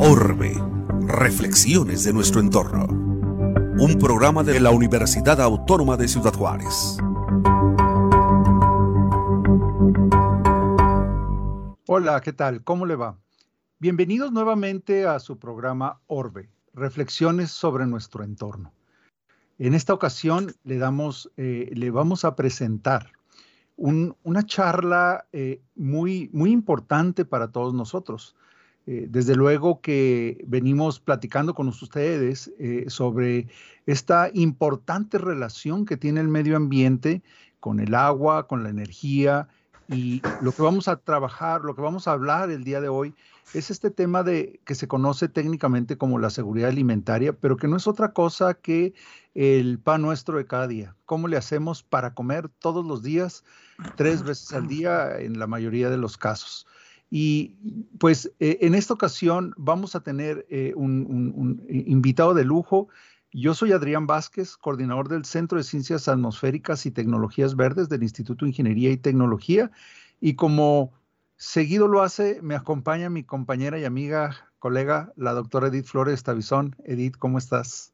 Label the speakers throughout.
Speaker 1: Orbe, reflexiones de nuestro entorno. Un programa de la Universidad Autónoma de Ciudad Juárez.
Speaker 2: Hola, ¿qué tal? ¿Cómo le va? Bienvenidos nuevamente a su programa Orbe, reflexiones sobre nuestro entorno. En esta ocasión le, damos, eh, le vamos a presentar una charla eh, muy, muy importante para todos nosotros. Eh, desde luego que venimos platicando con ustedes sobre esta importante relación que tiene el medio ambiente con el agua, con la energía y lo que vamos a trabajar, lo que vamos a hablar el día de hoy es este tema de que se conoce técnicamente como la seguridad alimentaria, pero que no es otra cosa que el pan nuestro de cada día. ¿Cómo le hacemos para comer todos los días, tres veces al día en la mayoría de los casos? Y pues eh, en esta ocasión vamos a tener eh, un, invitado de lujo. Yo soy Adrián Vázquez, coordinador del Centro de Ciencias Atmosféricas y Tecnologías Verdes del Instituto de Ingeniería y Tecnología. Y como Seguido lo hace, me acompaña mi compañera y amiga, colega, la doctora Edith Flores Tabizón. Edith, ¿cómo estás?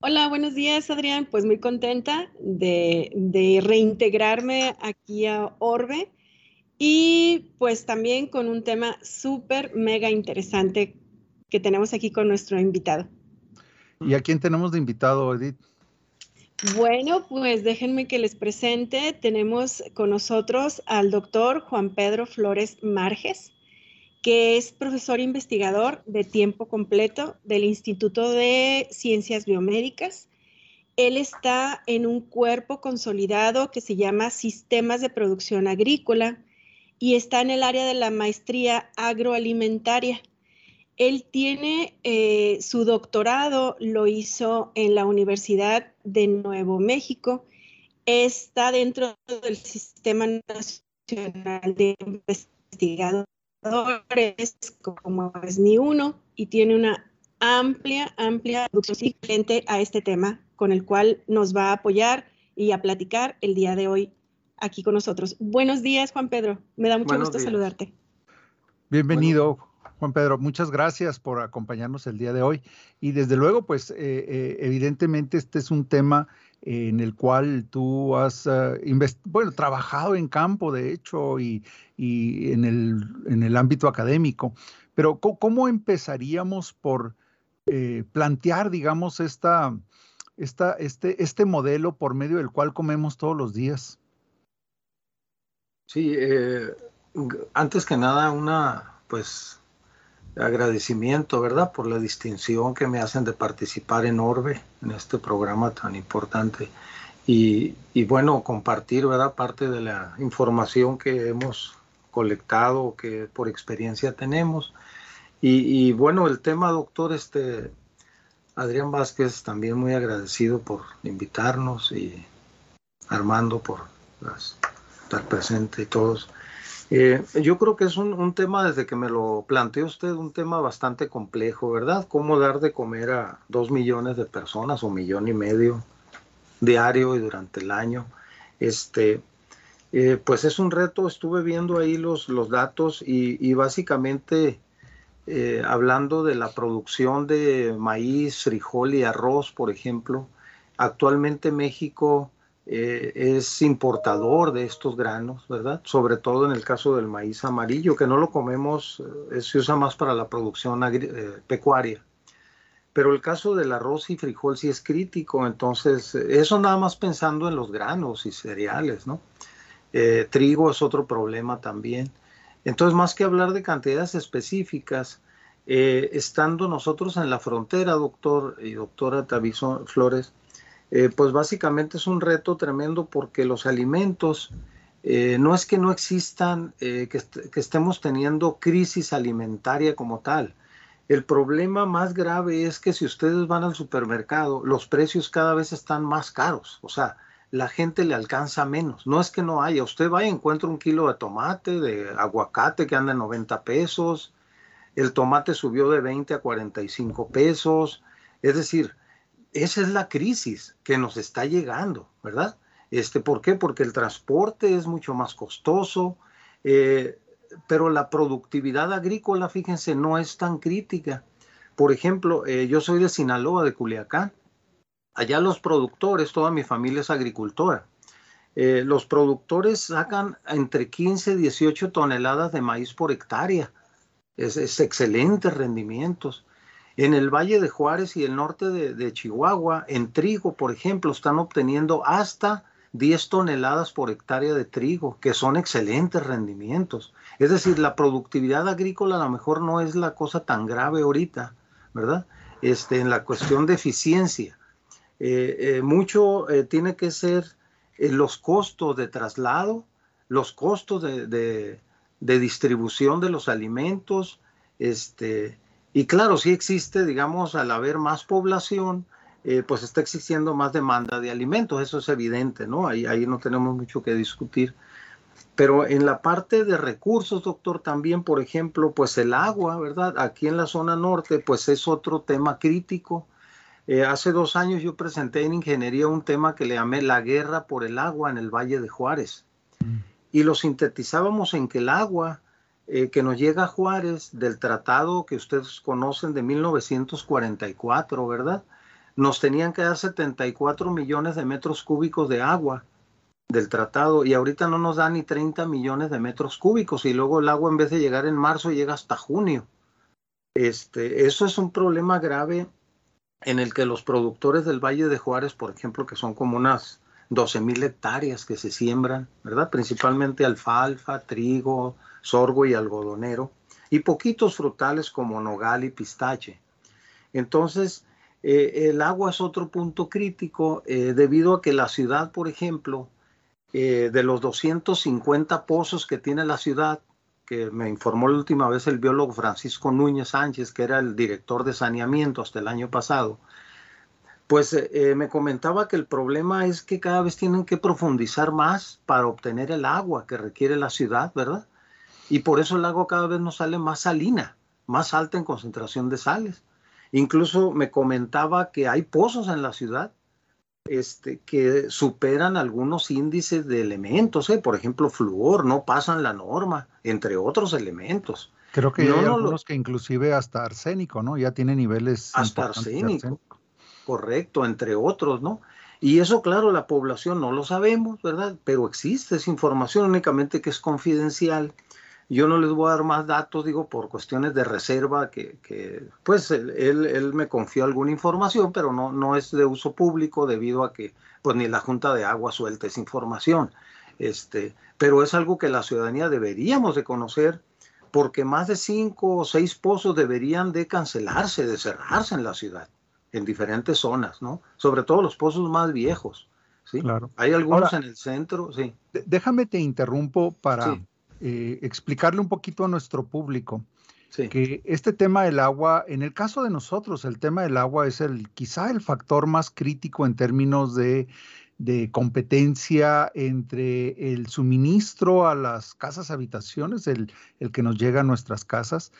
Speaker 3: Hola, buenos días, Adrián. Pues muy contenta de, reintegrarme aquí a Orbe y pues también con un tema súper, mega interesante que tenemos aquí con nuestro invitado.
Speaker 2: ¿Y a quién tenemos de invitado, Edith?
Speaker 3: Bueno, pues déjenme que les presente. Tenemos con nosotros al doctor Juan Pedro Flores Marges, que es profesor investigador de tiempo completo del Instituto de Ciencias Biomédicas. Él está en un cuerpo consolidado que se llama Sistemas de Producción Agrícola y está en el área de la maestría agroalimentaria. Él tiene eh, su doctorado, lo hizo en la Universidad de Nuevo México. Está dentro del Sistema Nacional de Investigadores, como es ni uno, y tiene una amplia, amplia producción frente a este tema con el cual nos va a apoyar y a platicar el día de hoy aquí con nosotros. Buenos días, Juan Pedro. Me da mucho gusto saludarte.
Speaker 2: Bienvenido, Juan Pedro, muchas gracias por acompañarnos el día de hoy. Y desde luego, pues eh, eh, evidentemente este es un tema en el cual tú has bueno, trabajado en campo, de hecho, y, en, el, ámbito académico. Pero ¿cómo, empezaríamos por eh, plantear, digamos, esta, esta, este, este modelo por medio del cual comemos todos los días?
Speaker 4: Sí, antes que nada, una, pues, agradecimiento, ¿verdad?, por la distinción que me hacen de participar en Orbe, en este programa tan importante. Y, bueno, compartir, ¿verdad?, parte de la información que hemos colectado, que por experiencia tenemos. Y, bueno, el tema, doctor, este, Adrián Vázquez, también muy agradecido por invitarnos y Armando por estar presente y todos. Eh, yo creo que es un, tema, desde que me lo planteó usted, un tema bastante complejo, ¿verdad? ¿Cómo dar de comer a dos millones de personas, o millón y medio diario y durante el año? Este, eh, pues es un reto, estuve viendo ahí los, los datos y, básicamente eh, hablando de la producción de maíz, frijol y arroz, por ejemplo, actualmente México eh, es importador de estos granos, ¿verdad? Sobre todo en el caso del maíz amarillo, que no lo comemos, eh, se usa más para la producción eh, pecuaria. Pero el caso del arroz y frijol sí es crítico, entonces eso nada más pensando en los granos y cereales, ¿no? trigo es otro problema también. Entonces, más que hablar de cantidades específicas, estando nosotros en la frontera, doctor y doctora Taviso Flores, eh, pues básicamente es un reto tremendo porque los alimentos eh, no es que no existan, eh, que, que, estemos teniendo crisis alimentaria como tal. El problema más grave es que si ustedes van al supermercado, los precios cada vez están más caros. O sea, la gente le alcanza menos. No es que no haya. Usted va y encuentra un kilo de tomate, de aguacate que anda en 90 pesos. El tomate subió de 20 a 45 pesos. Es decir, esa es la crisis que nos está llegando, ¿verdad? Este, ¿Por qué? Porque el transporte es mucho más costoso, eh, pero la productividad agrícola, fíjense, no es tan crítica. Por ejemplo, eh, yo soy de Sinaloa, de Culiacán. Allá los productores, toda mi familia es agricultora. Eh, los productores sacan entre 15 y 18 toneladas de maíz por hectárea. Es, es excelentes rendimientos. En el Valle de Juárez y el norte de, Chihuahua, en trigo, por ejemplo, están obteniendo hasta 10 toneladas por hectárea de trigo, que son excelentes rendimientos. Es decir, la productividad agrícola a lo mejor no es la cosa tan grave ahorita, ¿verdad? Este, en la cuestión de eficiencia. Eh, eh, mucho eh, tiene que ser los costos de traslado, los costos de, de, de, distribución de los alimentos, este, y claro, sí existe, digamos, al haber más población, eh, pues está existiendo más demanda de alimentos, eso es evidente, ¿no? Ahí, ahí no tenemos mucho que discutir. Pero en la parte de recursos, doctor, también, por ejemplo, pues el agua, ¿verdad? Aquí en la zona norte, pues es otro tema crítico. Eh, hace dos años yo presenté en ingeniería un tema que le llamé la guerra por el agua en el Valle de Juárez. Mm. Y lo sintetizábamos en que el agua eh, que nos llega a Juárez del tratado que ustedes conocen de 1944, ¿verdad? Nos tenían que dar 74 millones de metros cúbicos de agua del tratado y ahorita no nos da ni 30 millones de metros cúbicos y luego el agua en vez de llegar en marzo llega hasta junio. Este, eso es un problema grave en el que los productores del Valle de Juárez, por ejemplo, que son como unas 12 mil hectáreas que se siembran, ¿verdad? Principalmente alfalfa, trigo, sorgo y algodonero, y poquitos frutales como nogal y pistache. Entonces, eh, el agua es otro punto crítico eh, debido a que la ciudad, por ejemplo, eh, de los 250 pozos que tiene la ciudad, que me informó la última vez el biólogo Francisco Núñez Sánchez, que era el director de saneamiento hasta el año pasado, pues me comentaba que el problema es que cada vez tienen que profundizar más para obtener el agua que requiere la ciudad, ¿verdad? Y por eso el agua cada vez nos sale más salina, más alta en concentración de sales. Incluso me comentaba que hay pozos en la ciudad este, que superan algunos índices de elementos, ¿eh? por ejemplo, flúor, no pasan la norma, entre otros elementos.
Speaker 2: Creo que no, hay algunos que inclusive hasta arsénico, ¿no? Ya tiene niveles.
Speaker 4: Hasta arsénico, correcto, entre otros, ¿no? Y eso, claro, la población no lo sabemos, ¿verdad? Pero existe esa información únicamente que es confidencial yo no les voy a dar más datos, digo, por cuestiones de reserva, que, que pues él, él, me confió alguna información, pero no, no es de uso público debido a que pues ni la Junta de Agua suelta esa información. Este, pero es algo que la ciudadanía deberíamos de conocer porque más de cinco o seis pozos deberían de cancelarse, de cerrarse en la ciudad, en diferentes zonas, ¿no? Sobre todo los pozos más viejos. ¿sí? Claro. Hay algunos en el centro, sí.
Speaker 2: Déjame te interrumpo para, eh, explicarle un poquito a nuestro público que este tema del agua, en el caso de nosotros, el tema del agua es el quizá el factor más crítico en términos de, competencia entre el suministro a las casas habitaciones, el, el que nos llega a nuestras casas,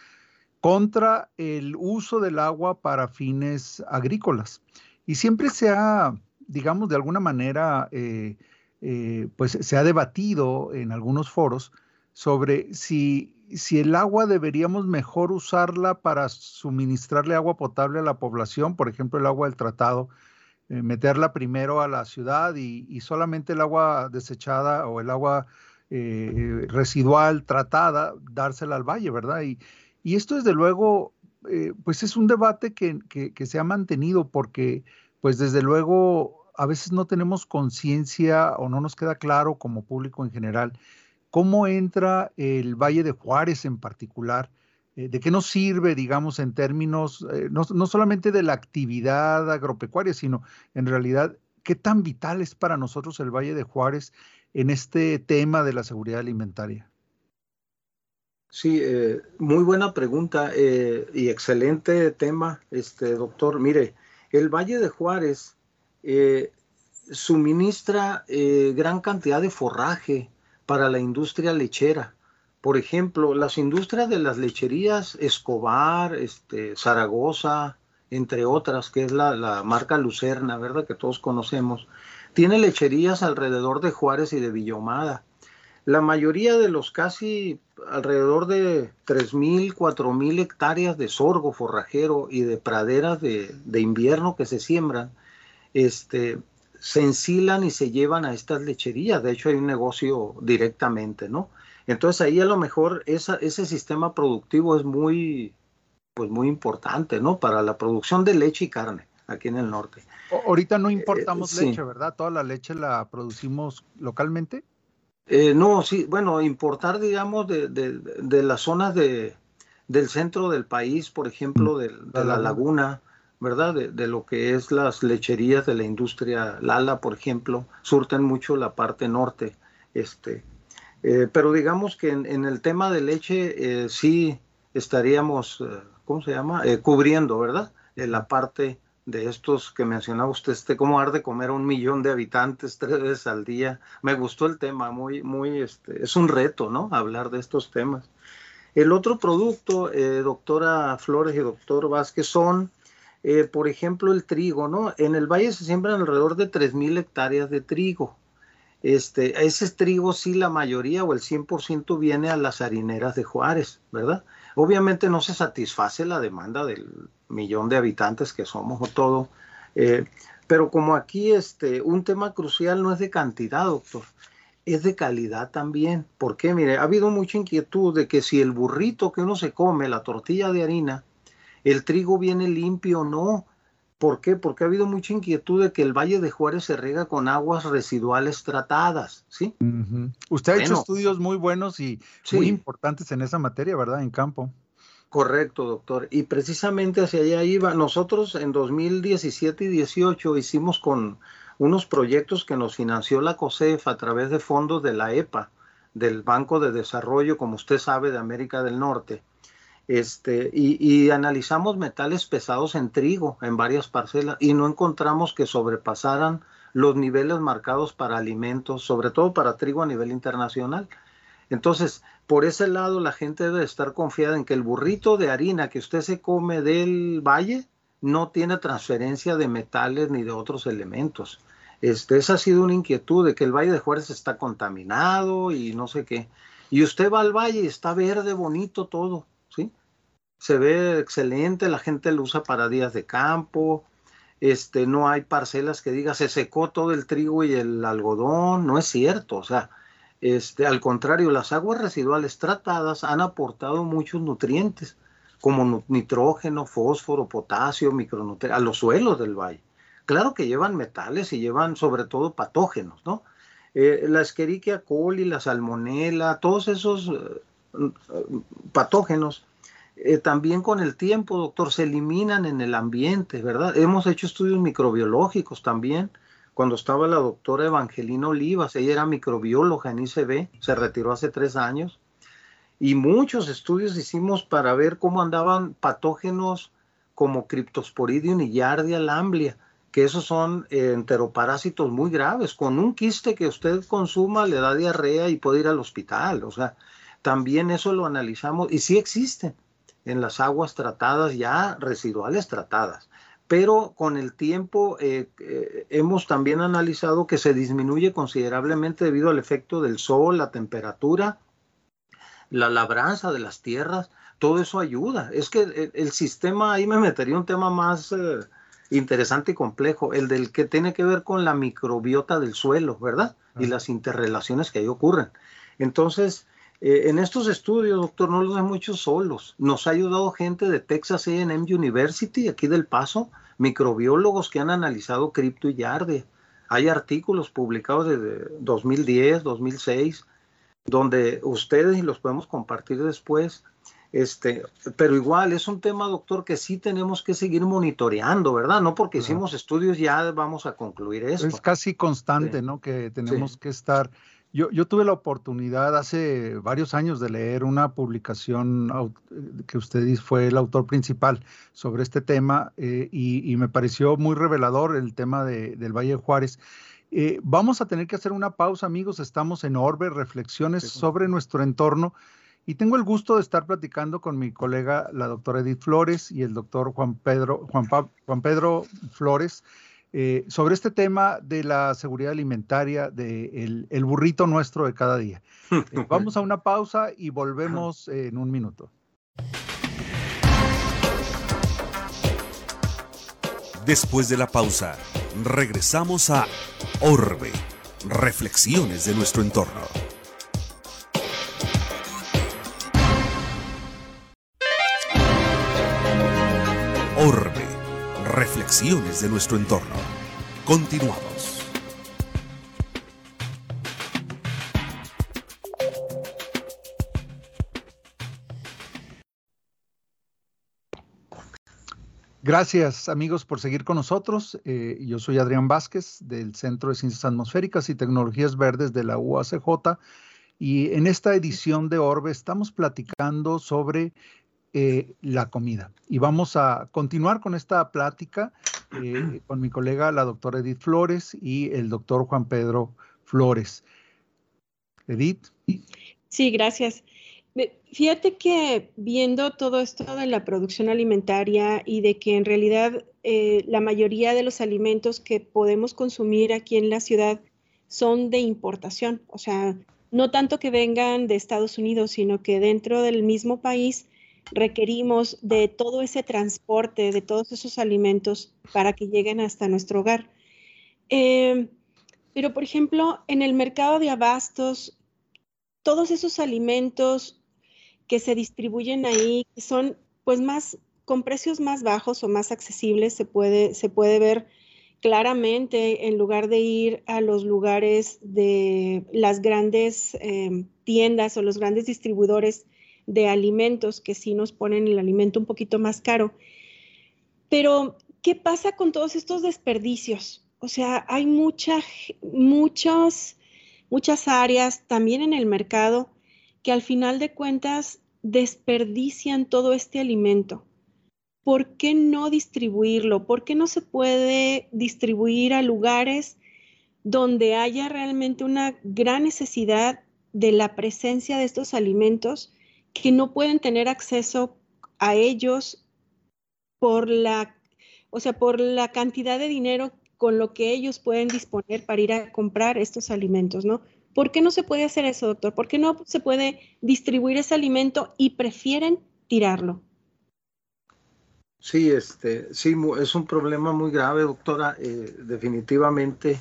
Speaker 2: contra el uso del agua para fines agrícolas. Y siempre se ha, digamos, de alguna manera, eh, eh, pues se ha debatido en algunos foros sobre si, si el agua deberíamos mejor usarla para suministrarle agua potable a la población, por ejemplo, el agua del tratado, eh, meterla primero a la ciudad y, solamente el agua desechada o el agua eh, residual tratada, dársela al valle, ¿verdad? Y, y esto desde luego, eh, pues es un debate que, que se ha mantenido porque, pues desde luego, a veces no tenemos conciencia o no nos queda claro como público en general ¿Cómo entra el Valle de Juárez en particular? Eh, ¿De qué nos sirve, digamos, en términos eh, no, solamente de la actividad agropecuaria, sino en realidad qué tan vital es para nosotros el Valle de Juárez en este tema de la seguridad alimentaria?
Speaker 4: Sí, eh, muy buena pregunta y excelente tema, este doctor. Mire, el Valle de Juárez suministra gran cantidad de forraje para la industria lechera. Por ejemplo, las industrias de las lecherías Escobar, este, Zaragoza, entre otras, que es la, marca Lucerna, ¿verdad? Que todos conocemos, Tiene lecherías alrededor de Juárez y de Villomada. La mayoría de los casi alrededor de 3.000, 4.000 hectáreas de sorgo forrajero y de praderas de, de invierno que se siembran, este, se ensilan y se llevan a estas lecherías. De hecho, hay un negocio directamente, ¿no? Entonces ahí a lo mejor esa, ese sistema productivo es muy, pues muy importante, ¿no? Para la producción de leche y carne aquí en el norte.
Speaker 2: ahorita no importamos eh, leche, ¿verdad? Toda la leche la producimos localmente.
Speaker 4: Eh, no, sí, bueno, importar, digamos, de, de, de, las zonas de, del centro del país, por ejemplo, de, de la laguna, ¿verdad? De, lo que es las lecherías de la industria Lala, por ejemplo, surten mucho la parte norte. Este, eh, pero digamos que en, el tema de leche sí estaríamos ¿cómo se llama? Eh, cubriendo, ¿verdad? La parte de estos que mencionaba usted, este, cómo arde comer a un millón de habitantes tres veces al día. Me gustó el tema, muy, muy, este, es un reto, ¿no? Hablar de estos temas. El otro producto, eh, doctora Flores y doctor Vázquez, son, eh, por ejemplo, el trigo, ¿no? En el valle se siembran alrededor de 3.000 hectáreas de trigo. Este, ese trigo sí, la mayoría o el 100% viene a las harineras de Juárez, ¿verdad? Obviamente no se satisface la demanda del millón de habitantes que somos o todo, eh, pero como aquí este, un tema crucial no es de cantidad, doctor, es de calidad también. ¿Por qué? Mire, ha habido mucha inquietud de que si el burrito que uno se come, la tortilla de harina, el trigo viene limpio o no. ¿Por qué? Porque ha habido mucha inquietud de que el Valle de Juárez se rega con aguas residuales tratadas, ¿sí?
Speaker 2: Usted ha hecho estudios muy buenos y muy importantes en esa materia, ¿verdad? En campo.
Speaker 4: Correcto, doctor. Y precisamente hacia allá iba. Nosotros en 2017 y 18 hicimos con unos proyectos que nos financió la COSEF a través de fondos de la EPA, del Banco de Desarrollo, como usted sabe, de América del Norte este, y, analizamos metales pesados en trigo en varias parcelas y no encontramos que sobrepasaran los niveles marcados para alimentos, sobre todo para trigo a nivel internacional. Entonces, por ese lado, la gente debe estar confiada en que el burrito de harina que usted se come del valle no tiene transferencia de metales ni de otros elementos. Este, esa ha sido una inquietud de que el Valle de Juárez está contaminado y no sé qué. Y usted va al valle y está verde, bonito todo se ve excelente, la gente lo usa para días de campo, este, no hay parcelas que diga se secó todo el trigo y el algodón, no es cierto, o sea, este, al contrario, las aguas residuales tratadas han aportado muchos nutrientes, como nitrógeno, fósforo, potasio, micronutrientes, a los suelos del valle. Claro que llevan metales y llevan sobre todo patógenos, ¿no? Eh, la Escherichia coli, la salmonela, todos esos eh, patógenos eh, también con el tiempo, doctor, se eliminan en el ambiente, ¿verdad? Hemos hecho estudios microbiológicos también. Cuando estaba la doctora Evangelina Olivas, ella era microbióloga en ICB, se retiró hace tres años, y muchos estudios hicimos para ver cómo andaban patógenos como Cryptosporidium y Yardia lamblia, que esos son eh, enteroparásitos muy graves. Con un quiste que usted consuma le da diarrea y puede ir al hospital. O sea, también eso lo analizamos y sí existen en las aguas tratadas, ya residuales tratadas. Pero con el tiempo eh, eh, hemos también analizado que se disminuye considerablemente debido al efecto del sol, la temperatura, la labranza de las tierras, todo eso ayuda. Es que el, sistema, ahí me metería un tema más eh, interesante y complejo, el del que tiene que ver con la microbiota del suelo, ¿verdad? Y las interrelaciones que ahí ocurren. Entonces, eh, en estos estudios, doctor, no los hemos hecho solos. Nos ha ayudado gente de Texas AM University, aquí del Paso, microbiólogos que han analizado cripto y yarde. Hay artículos publicados desde 2010, 2006, donde ustedes y los podemos compartir después. Este, pero igual es un tema, doctor, que sí tenemos que seguir monitoreando, ¿verdad? No porque hicimos estudios ya vamos a concluir eso.
Speaker 2: Es casi constante, ¿no? Que tenemos que estar yo, tuve la oportunidad hace varios años de leer una publicación eh, que usted fue el autor principal sobre este tema eh, y, me pareció muy revelador el tema del Valle de Juárez. Eh, vamos a tener que hacer una pausa, amigos. Estamos en Orbe, reflexiones sobre nuestro entorno. Y tengo el gusto de estar platicando con mi colega, la doctora Edith Flores, y el doctor Juan Pedro, Juan, Juan Pedro Flores, eh, sobre este tema de la seguridad alimentaria, del el burrito nuestro de cada día. Eh, vamos a una pausa y volvemos en un minuto.
Speaker 1: Después de la pausa, regresamos a Orbe, reflexiones de nuestro entorno. Reflexiones de nuestro entorno. Continuamos.
Speaker 2: Gracias amigos por seguir con nosotros. Eh, yo soy Adrián Vázquez del Centro de Ciencias Atmosféricas y Tecnologías Verdes de la UACJ y en esta edición de Orbe estamos platicando sobre eh, la comida y vamos a continuar con esta plática eh, con mi colega la doctora Edith Flores y el doctor Juan Pedro Flores. Edith.
Speaker 3: Sí, gracias. Fíjate que viendo todo esto de la producción alimentaria y de que en realidad eh, la mayoría de los alimentos que podemos consumir aquí en la ciudad son de importación, o sea, no tanto que vengan de Estados Unidos, sino que dentro del mismo país requerimos de todo ese transporte, de todos esos alimentos para que lleguen hasta nuestro hogar. Eh, pero, por ejemplo, en el mercado de abastos, todos esos alimentos que se distribuyen ahí, son pues más con precios más bajos o más accesibles, se puede, se puede ver claramente en lugar de ir a los lugares de las grandes em, tiendas o los grandes distribuidores de alimentos que sí nos ponen el alimento un poquito más caro. Pero, ¿qué pasa con todos estos desperdicios? O sea, hay mucha, muchas, muchas áreas también en el mercado que al final de cuentas desperdician todo este alimento. ¿Por qué no distribuirlo? ¿Por qué no se puede distribuir a lugares donde haya realmente una gran necesidad de la presencia de estos alimentos que no pueden tener acceso a ellos por la, o sea, por la cantidad de dinero con lo que ellos pueden disponer para ir a comprar estos alimentos, ¿no? ¿Por qué no se puede hacer eso, doctor? ¿Por qué no se puede distribuir ese alimento y prefieren tirarlo?
Speaker 4: Sí, este, sí, es un problema muy grave, doctora. Eh, definitivamente,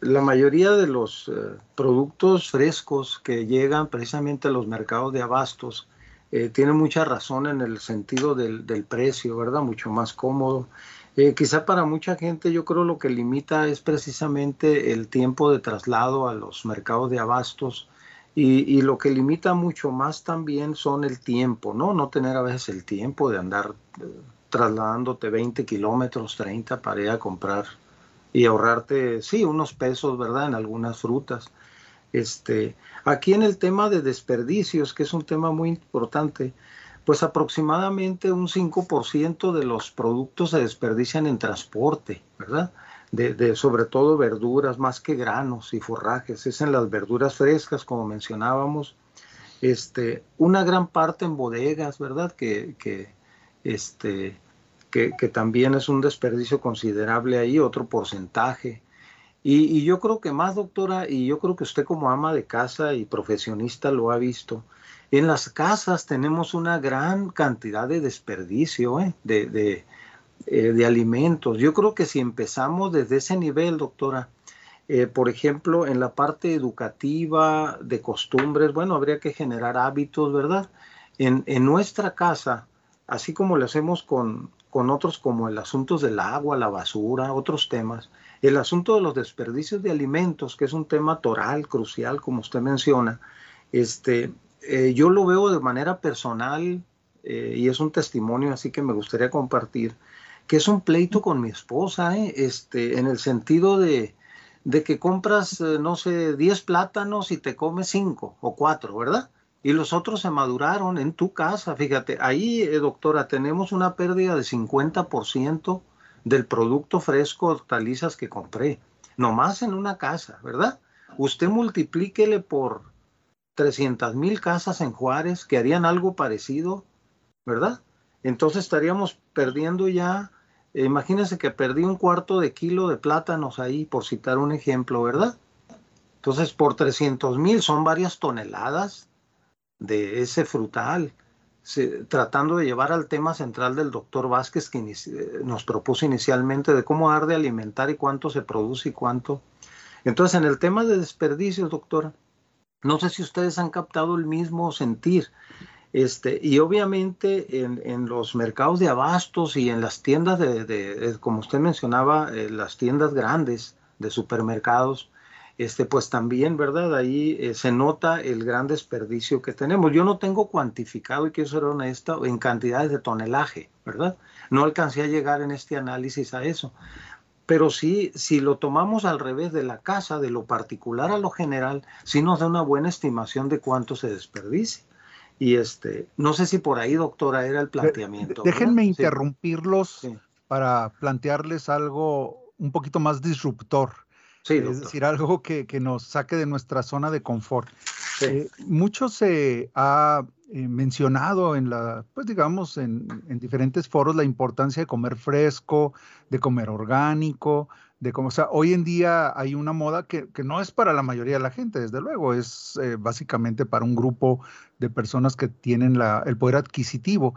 Speaker 4: la mayoría de los eh, productos frescos que llegan precisamente a los mercados de abastos eh, tienen mucha razón en el sentido del, del precio, ¿verdad? Mucho más cómodo eh, quizá para mucha gente yo creo lo que limita es precisamente el tiempo de traslado a los mercados de abastos y, lo que limita mucho más también son el tiempo, ¿no? No tener a veces el tiempo de andar eh, trasladándote 20 kilómetros, 30 para ir a comprar y ahorrarte, sí, unos pesos, ¿verdad? En algunas frutas. Este, aquí en el tema de desperdicios, que es un tema muy importante, pues aproximadamente un 5% de los productos se desperdician en transporte, ¿verdad? De, sobre todo verduras más que granos y forrajes, es en las verduras frescas, como mencionábamos, este, una gran parte en bodegas, ¿verdad? Que, que este, que, también es un desperdicio considerable ahí, otro porcentaje. Y, yo creo que más, doctora, y yo creo que usted como ama de casa y profesionista lo ha visto, en las casas tenemos una gran cantidad de desperdicio ¿eh? de, eh, de, alimentos. Yo creo que si empezamos desde ese nivel, doctora, eh, por ejemplo, en la parte educativa, de costumbres, bueno, habría que generar hábitos, ¿verdad? En, en nuestra casa, así como lo hacemos con, con otros como el asunto del agua, la basura, otros temas, el asunto de los desperdicios de alimentos, que es un tema toral, crucial, como usted menciona, este, eh, yo lo veo de manera personal eh, y es un testimonio así que me gustaría compartir, que es un pleito con mi esposa, eh, este, en el sentido de, de que compras, no sé, 10 plátanos y te comes 5 o 4, ¿verdad? Y los otros se maduraron en tu casa, fíjate, ahí, doctora, tenemos una pérdida de 50% del producto fresco hortalizas que compré, nomás en una casa, ¿verdad? Usted multiplíquele por 300 mil casas en Juárez que harían algo parecido, ¿verdad? Entonces estaríamos perdiendo ya imagínense que perdí un cuarto de kilo de plátanos ahí, por citar un ejemplo, ¿verdad? Entonces, por 300 mil son varias toneladas de ese frutal, tratando de llevar al tema central del doctor Vázquez que eh, nos propuso inicialmente de cómo dar de alimentar y cuánto se produce y cuánto. Entonces, en el tema de desperdicios, doctora, no sé si ustedes han captado el mismo sentir. Este, y obviamente en, los mercados de abastos y en las tiendas de, como usted mencionaba, eh, las tiendas grandes de supermercados, este, pues también, ¿verdad? Ahí eh, se nota el gran desperdicio que tenemos. Yo no tengo cuantificado, y quiero ser honesto, en cantidades de tonelaje, ¿verdad? No alcancé a llegar en este análisis a eso. Pero sí, si lo tomamos al revés de la casa, de lo particular a lo general, sí nos da una buena estimación de cuánto se desperdicia. Y este, no sé si por ahí, doctora, era el planteamiento.
Speaker 2: Déjenme interrumpirlos para plantearles algo un poquito más disruptor es decir, algo que, nos saque de nuestra zona de confort. Eh, mucho se ha eh, mencionado en la, pues digamos, en, diferentes foros la importancia de comer fresco, de comer orgánico, de cómo, o sea, hoy en día hay una moda que, no es para la mayoría de la gente, desde luego, es eh, básicamente para un grupo de personas que tienen el poder adquisitivo.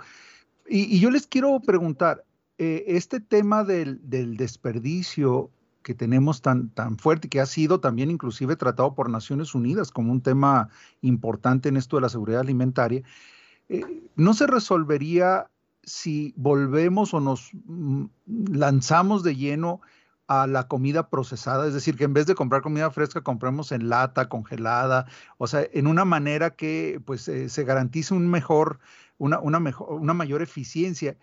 Speaker 2: Y, yo les quiero preguntar, este tema del, del desperdicio que tenemos tan, tan fuerte, que ha sido también inclusive tratado por Naciones Unidas como un tema importante en esto de la seguridad alimentaria, eh, no se resolvería si volvemos o nos mm, lanzamos de lleno a la comida procesada, es decir, que en vez de comprar comida fresca, compramos en lata, congelada, o sea, en una manera que pues eh, se garantice un mejor, una, una, mejor, una mayor eficiencia,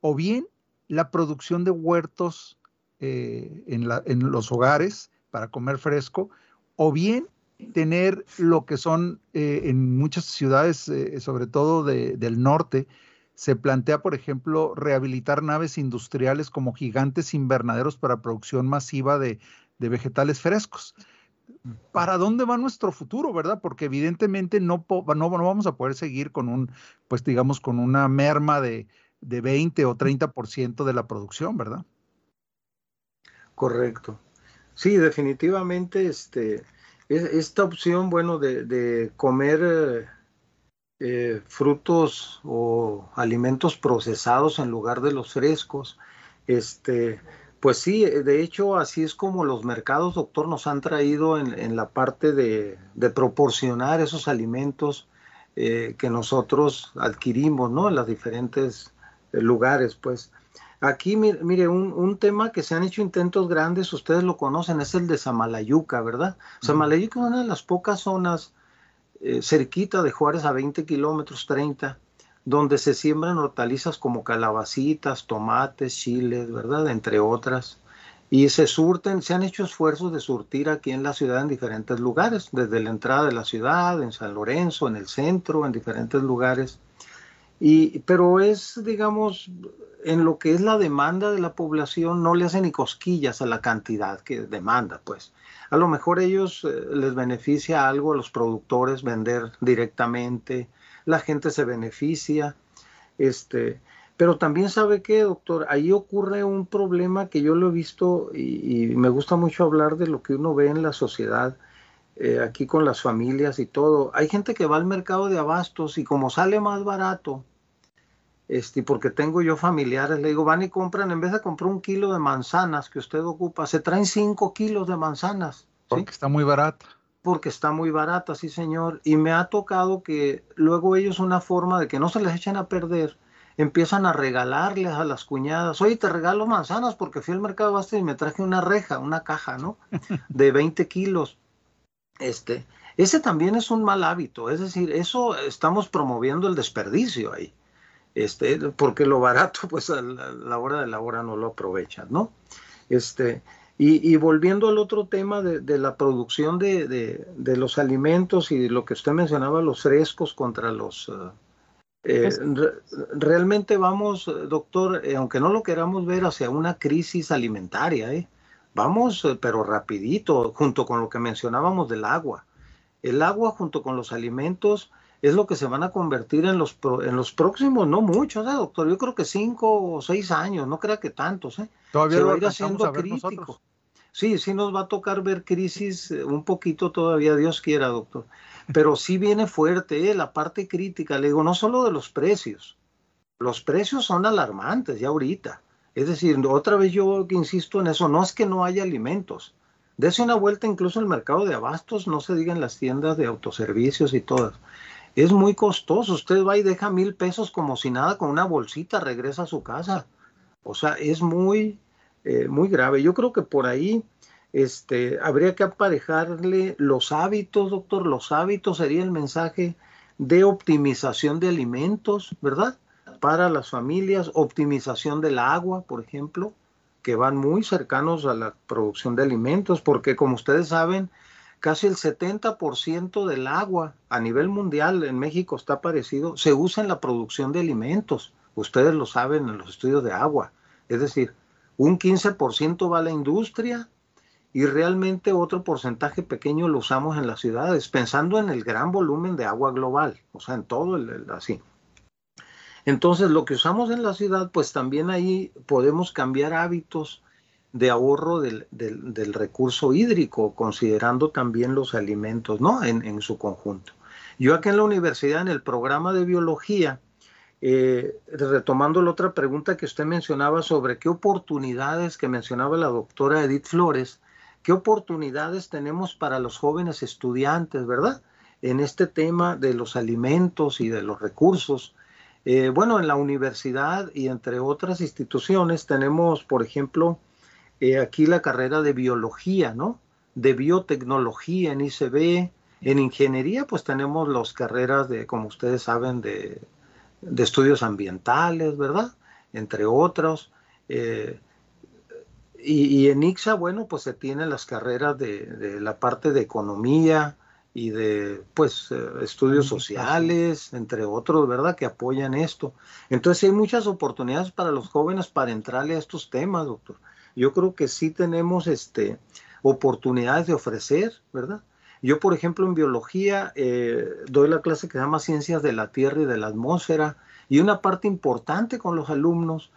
Speaker 2: o bien la producción de huertos eh, en, los hogares para comer fresco, o bien tener lo que son eh, en muchas ciudades, eh, sobre todo del norte, se plantea, por ejemplo, rehabilitar naves industriales como gigantes invernaderos para producción masiva de, vegetales frescos. ¿Para dónde va nuestro futuro, verdad? Porque evidentemente no, no, vamos a poder seguir con un, pues digamos, con una merma de, de 20 o 30% de la producción, ¿verdad?
Speaker 4: Correcto. Sí, definitivamente este, esta opción, bueno, de, comer eh, eh, frutos o alimentos procesados en lugar de los frescos, este, pues sí, de hecho así es como los mercados, doctor, nos han traído en, la parte de, proporcionar esos alimentos eh, que nosotros adquirimos, ¿no? En los diferentes lugares, pues. Aquí, mire, un, tema que se han hecho intentos grandes, ustedes lo conocen, es el de Samalayuca, ¿verdad? Samalayuca es una de las pocas zonas eh, cerquita de Juárez a 20 kilómetros, 30, donde se siembran hortalizas como calabacitas, tomates, chiles, ¿verdad? Entre otras. Y se surten, se han hecho esfuerzos de surtir aquí en la ciudad en diferentes lugares, desde la entrada de la ciudad, en San Lorenzo, en el centro, en diferentes lugares. Y, pero es, digamos, en lo que es la demanda de la población no le hacen ni cosquillas a la cantidad que demanda, pues. A lo mejor ellos eh, les beneficia algo a los productores vender directamente, la gente se beneficia, este, pero también sabe que, doctor, ahí ocurre un problema que yo lo he visto y, me gusta mucho hablar de lo que uno ve en la sociedad, eh, aquí con las familias y todo. Hay gente que va al mercado de abastos y como sale más barato, este, porque tengo yo familiares, le digo, van y compran, en vez de comprar un kilo de manzanas que usted ocupa, se traen cinco kilos de manzanas.
Speaker 2: Porque está muy barata.
Speaker 4: Porque está muy barata, sí señor. Y me ha tocado que luego ellos una forma de que no se les echen a perder, empiezan a regalarles a las cuñadas, oye, te regalo manzanas porque fui al mercado basta y me traje una reja, una caja, ¿no? De 20 kilos. Este, ese también es un mal hábito, es decir, eso estamos promoviendo el desperdicio ahí este, porque lo barato, pues a la, hora de la hora no lo aprovechan, ¿no? Este, y, volviendo al otro tema de, la producción de, los alimentos y lo que usted mencionaba, los frescos contra los... Eh, eh, realmente vamos, doctor, eh, aunque no lo queramos ver, hacia una crisis alimentaria, ¿eh? Vamos, pero rapidito, junto con lo que mencionábamos del agua. El agua junto con los alimentos es lo que se van a convertir en los, en los próximos, no muchos, ¿eh, doctor? Yo creo que cinco o seis años, no crea que tantos, ¿eh?
Speaker 2: Todavía
Speaker 4: se va a ir haciendo
Speaker 2: a
Speaker 4: crítico.
Speaker 2: nosotros.
Speaker 4: Sí, sí nos va a tocar ver crisis eh, un poquito todavía, Dios quiera, doctor. Pero sí viene fuerte eh, la parte crítica, le digo, no solo de los precios. Los precios son alarmantes ya ahorita. Es decir, otra vez yo insisto en eso, no es que no haya alimentos. Dese una vuelta incluso al mercado de abastos, no se digan las tiendas de autoservicios y todas. Es muy costoso. Usted va y deja mil pesos como si nada con una bolsita, regresa a su casa. O sea, es muy, eh, muy grave. Yo creo que por ahí este, habría que aparejarle los hábitos, doctor. Los hábitos sería el mensaje de optimización de alimentos, ¿verdad? Para las familias, optimización del agua, por ejemplo, que van muy cercanos a la producción de alimentos, porque como ustedes saben, casi el 70% del agua a nivel mundial, en México está parecido, se usa en la producción de alimentos. Ustedes lo saben en los estudios de agua. Es decir, un 15% va a la industria y realmente otro porcentaje pequeño lo usamos en las ciudades, pensando en el gran volumen de agua global, o sea, en todo el, el- así. Entonces, lo que usamos en la ciudad, pues también ahí podemos cambiar hábitos de ahorro del, recurso hídrico, considerando también los alimentos, ¿no? En, en su conjunto. Yo aquí en la universidad, en el programa de biología, eh, retomando la otra pregunta que usted mencionaba sobre qué oportunidades que mencionaba la doctora Edith Flores, qué oportunidades tenemos para los jóvenes estudiantes, ¿verdad? En este tema de los alimentos y de los recursos. Eh, bueno, en la universidad y entre otras instituciones tenemos, por ejemplo, eh, aquí la carrera de biología, ¿no? De biotecnología en ICB. En ingeniería, pues tenemos las carreras de, como ustedes saben, de, estudios ambientales, ¿verdad? Entre otros. Eh, y, y en ICSA, bueno, pues se tienen las carreras de, de la parte de economía y de, pues, eh, estudios sociales, entre otros, ¿verdad? Que apoyan esto. Entonces hay muchas oportunidades para los jóvenes para entrarle a estos temas, doctor. Yo creo que sí tenemos este, oportunidades de ofrecer, ¿verdad? Yo, por ejemplo, en biología eh, doy la clase que se llama Ciencias de la Tierra y de la Atmósfera y una parte importante con los alumnos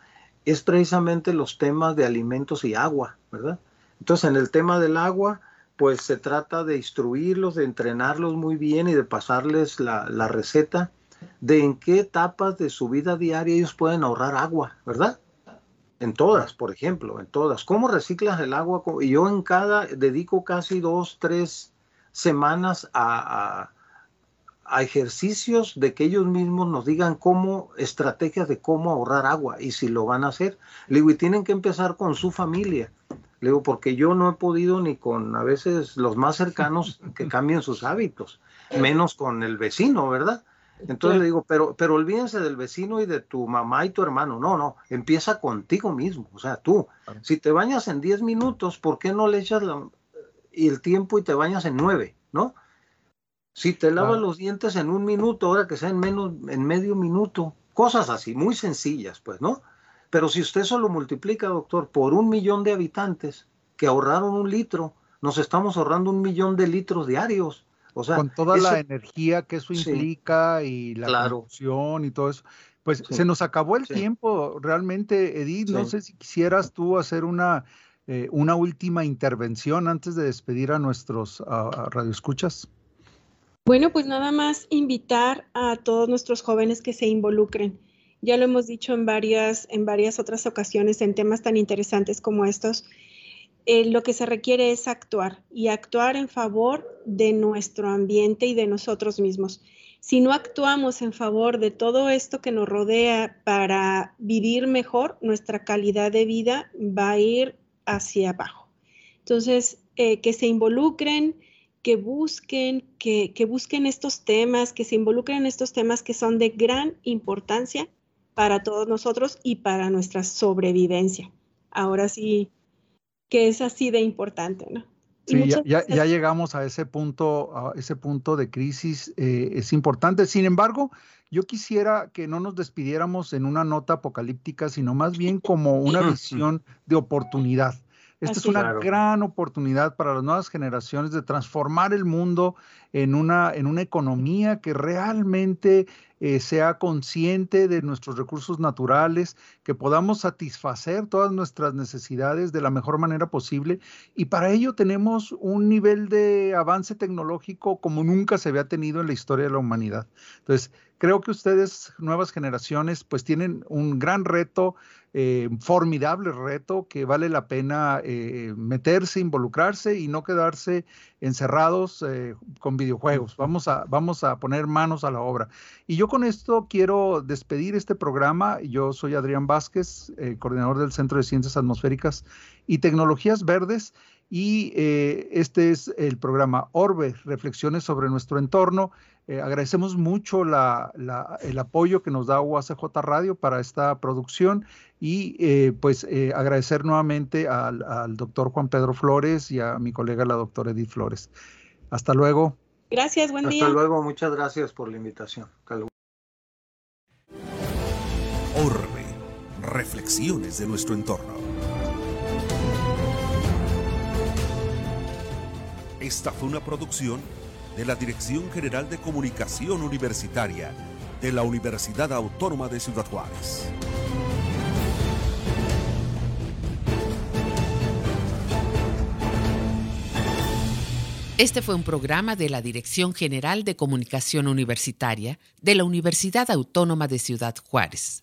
Speaker 4: es precisamente los temas de alimentos y agua, ¿verdad? Entonces, en el tema del agua, pues se trata de instruirlos, de entrenarlos muy bien y de pasarles la, receta de en qué etapas de su vida diaria ellos pueden ahorrar agua, ¿verdad? En todas, por ejemplo, en todas. ¿Cómo reciclas el agua? Y yo en cada dedico casi dos, tres semanas a, ejercicios de que ellos mismos nos digan cómo, estrategias de cómo ahorrar agua y si lo van a hacer. Le digo, y tienen que empezar con su familia. Le digo, porque yo no he podido ni con a veces los más cercanos que cambien sus hábitos, menos con el vecino, ¿verdad? Entonces le digo, pero, pero olvídense del vecino y de tu mamá y tu hermano. No, no, empieza contigo mismo. O sea, tú, si te bañas en 10 minutos, ¿por qué no le echas la, y el tiempo y te bañas en 9, ¿no? Si te lavas claro. los dientes en un minuto, ahora que sea en menos, en medio minuto, cosas así, muy sencillas, pues, ¿no? Pero si usted solo multiplica, doctor, por un millón de habitantes que ahorraron un litro, nos estamos ahorrando un millón de litros diarios. O sea,
Speaker 2: con toda eso, la energía que eso implica sí, y la
Speaker 4: claro.
Speaker 2: producción y todo eso. Pues sí, se nos acabó el sí. tiempo, realmente, Edith. No sé si quisieras tú hacer una, eh, una última intervención antes de despedir a nuestros radioescuchas.
Speaker 3: Bueno, pues nada más invitar a todos nuestros jóvenes que se involucren. Ya lo hemos dicho en varias, en varias otras ocasiones en temas tan interesantes como estos. Eh, lo que se requiere es actuar y actuar en favor de nuestro ambiente y de nosotros mismos. Si no actuamos en favor de todo esto que nos rodea para vivir mejor, nuestra calidad de vida va a ir hacia abajo. Entonces, eh, que se involucren, que busquen, que, que busquen estos temas, que se involucren en estos temas que son de gran importancia para todos nosotros y para nuestra sobrevivencia. Ahora sí, que es así de importante, ¿no?
Speaker 2: Sí, ya, ya, ya, llegamos a ese punto, a ese punto de crisis, eh, es importante. Sin embargo, yo quisiera que no nos despidiéramos en una nota apocalíptica, sino más bien como una visión de oportunidad. Esta es una gran oportunidad para las nuevas generaciones de transformar el mundo en una, en una economía que realmente eh, sea consciente de nuestros recursos naturales, que podamos satisfacer todas nuestras necesidades de la mejor manera posible. Y para ello tenemos un nivel de avance tecnológico como nunca se había tenido en la historia de la humanidad. Entonces, creo que ustedes, nuevas generaciones, pues tienen un gran reto eh, formidable reto que vale la pena eh, meterse, involucrarse y no quedarse encerrados eh, con videojuegos. Vamos a, vamos a poner manos a la obra. Y yo con esto quiero despedir este programa. Yo soy Adrián Vázquez, coordinador del Centro de Ciencias Atmosféricas y Tecnologías Verdes. Y este es el programa Orbe, Reflexiones sobre nuestro entorno. Eh, agradecemos mucho el apoyo que nos da UACJ Radio para esta producción y eh, pues eh, agradecer nuevamente al, doctor Juan Pedro Flores y a mi colega la doctora Edith Flores. Hasta luego.
Speaker 3: Gracias, buen día.
Speaker 4: Hasta luego, muchas gracias por la invitación.
Speaker 1: Orbe, reflexiones de nuestro entorno. Esta fue una producción de la Dirección General de Comunicación Universitaria de la Universidad Autónoma de Ciudad Juárez.
Speaker 5: Este fue un programa de la Dirección General de Comunicación Universitaria de la Universidad Autónoma de Ciudad Juárez.